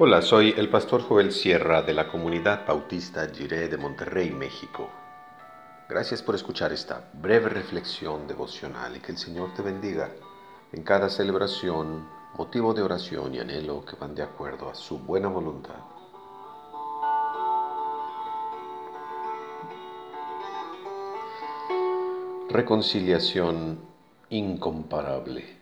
Hola, soy el pastor Joel Sierra de la comunidad bautista Jiré de Monterrey, México. Gracias por escuchar esta breve reflexión devocional y que el Señor te bendiga en cada celebración, motivo de oración y anhelo que van de acuerdo a su buena voluntad. Reconciliación incomparable.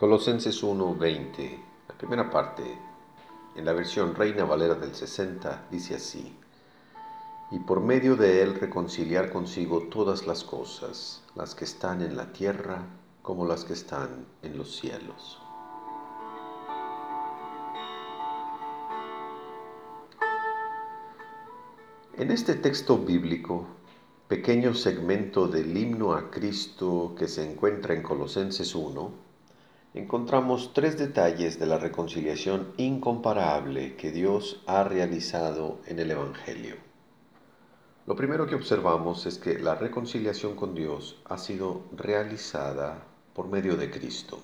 Colosenses 1:20, la primera parte, en la versión Reina Valera del 60, dice así, y por medio de él reconciliar consigo todas las cosas, las que están en la tierra como las que están en los cielos. En este texto bíblico, pequeño segmento del himno a Cristo que se encuentra en Colosenses 1, encontramos tres detalles de la reconciliación incomparable que Dios ha realizado en el Evangelio. Lo primero que observamos es que la reconciliación con Dios ha sido realizada por medio de Cristo.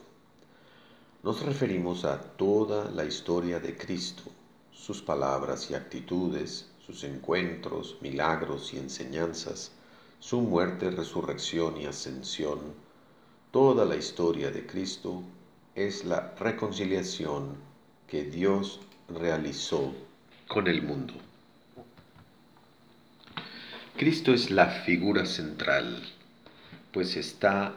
Nos referimos a toda la historia de Cristo, sus palabras y actitudes, sus encuentros, milagros y enseñanzas, su muerte, resurrección y ascensión, toda la historia de Cristo es la reconciliación que Dios realizó con el mundo. Cristo es la figura central, pues está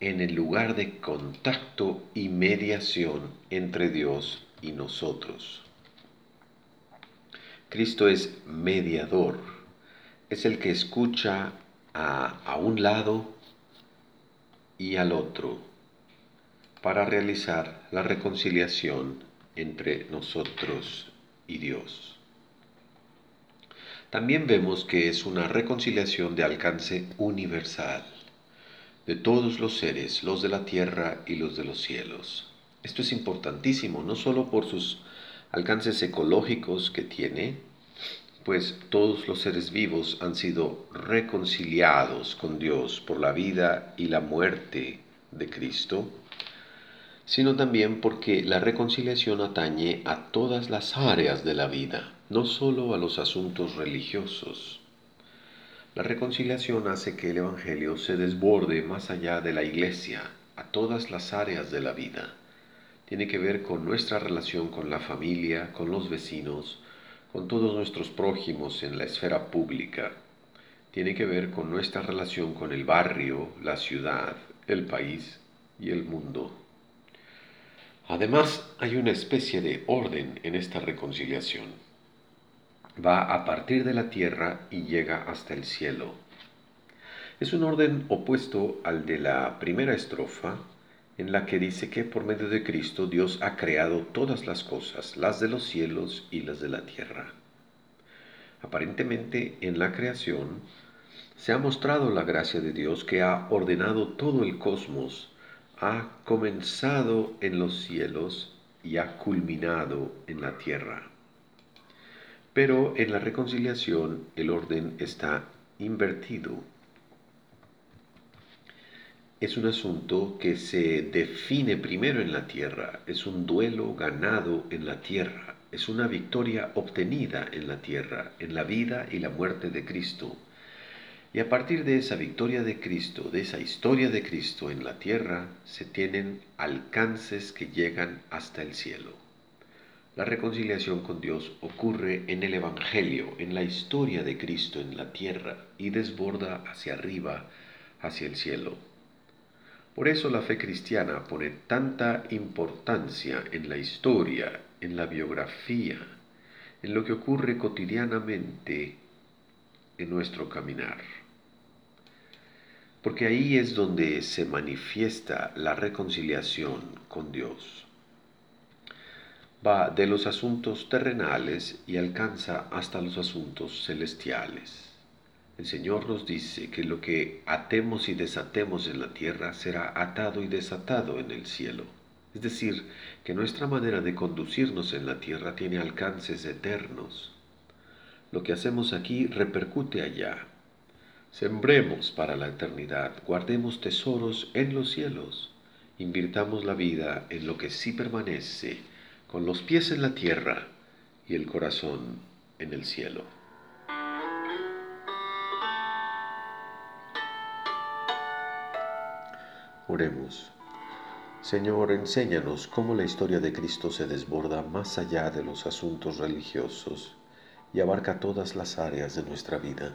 en el lugar de contacto y mediación entre Dios y nosotros. Cristo es mediador, es el que escucha a, a un lado y al otro para realizar la reconciliación entre nosotros y Dios. También vemos que es una reconciliación de alcance universal, de todos los seres, los de la tierra y los de los cielos. Esto es importantísimo, no solo por sus alcances ecológicos que tiene, pues todos los seres vivos han sido reconciliados con Dios por la vida y la muerte de Cristo, sino también porque la reconciliación atañe a todas las áreas de la vida, no solo a los asuntos religiosos. La reconciliación hace que el Evangelio se desborde más allá de la iglesia, a todas las áreas de la vida. Tiene que ver con nuestra relación con la familia, con los vecinos, con todos nuestros prójimos en la esfera pública. Tiene que ver con nuestra relación con el barrio, la ciudad, el país y el mundo. Además, hay una especie de orden en esta reconciliación. Va a partir de la tierra y llega hasta el cielo. Es un orden opuesto al de la primera estrofa, en la que dice que por medio de Cristo Dios ha creado todas las cosas, las de los cielos y las de la tierra. Aparentemente, en la creación, se ha mostrado la gracia de Dios que ha ordenado todo el cosmos ha comenzado en los cielos y ha culminado en la tierra. Pero en la reconciliación el orden está invertido. Es un asunto que se define primero en la tierra, es un duelo ganado en la tierra, es una victoria obtenida en la tierra, en la vida y la muerte de Cristo. Y a partir de esa victoria de Cristo, de esa historia de Cristo en la tierra, se tienen alcances que llegan hasta el cielo. La reconciliación con Dios ocurre en el Evangelio, en la historia de Cristo en la tierra y desborda hacia arriba, hacia el cielo. Por eso la fe cristiana pone tanta importancia en la historia, en la biografía, en lo que ocurre cotidianamente en nuestro caminar porque ahí es donde se manifiesta la reconciliación con Dios. Va de los asuntos terrenales y alcanza hasta los asuntos celestiales. El Señor nos dice que lo que atemos y desatemos en la tierra será atado y desatado en el cielo. Es decir, que nuestra manera de conducirnos en la tierra tiene alcances eternos. Lo que hacemos aquí repercute allá, Sembremos para la eternidad, guardemos tesoros en los cielos, Invirtamos la vida en lo que sí permanece, con los pies en la tierra y el corazón en el cielo. Oremos. Señor, enséñanos cómo la historia de Cristo se desborda más allá de los asuntos religiosos y abarca todas las áreas de nuestra vida.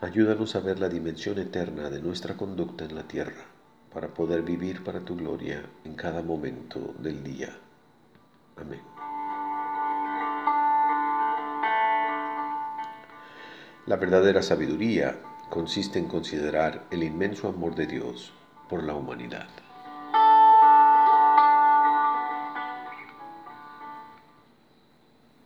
Ayúdanos a ver la dimensión eterna de nuestra conducta en la tierra para poder vivir para tu gloria en cada momento del día. Amén. La verdadera sabiduría consiste en considerar el inmenso amor de Dios por la humanidad.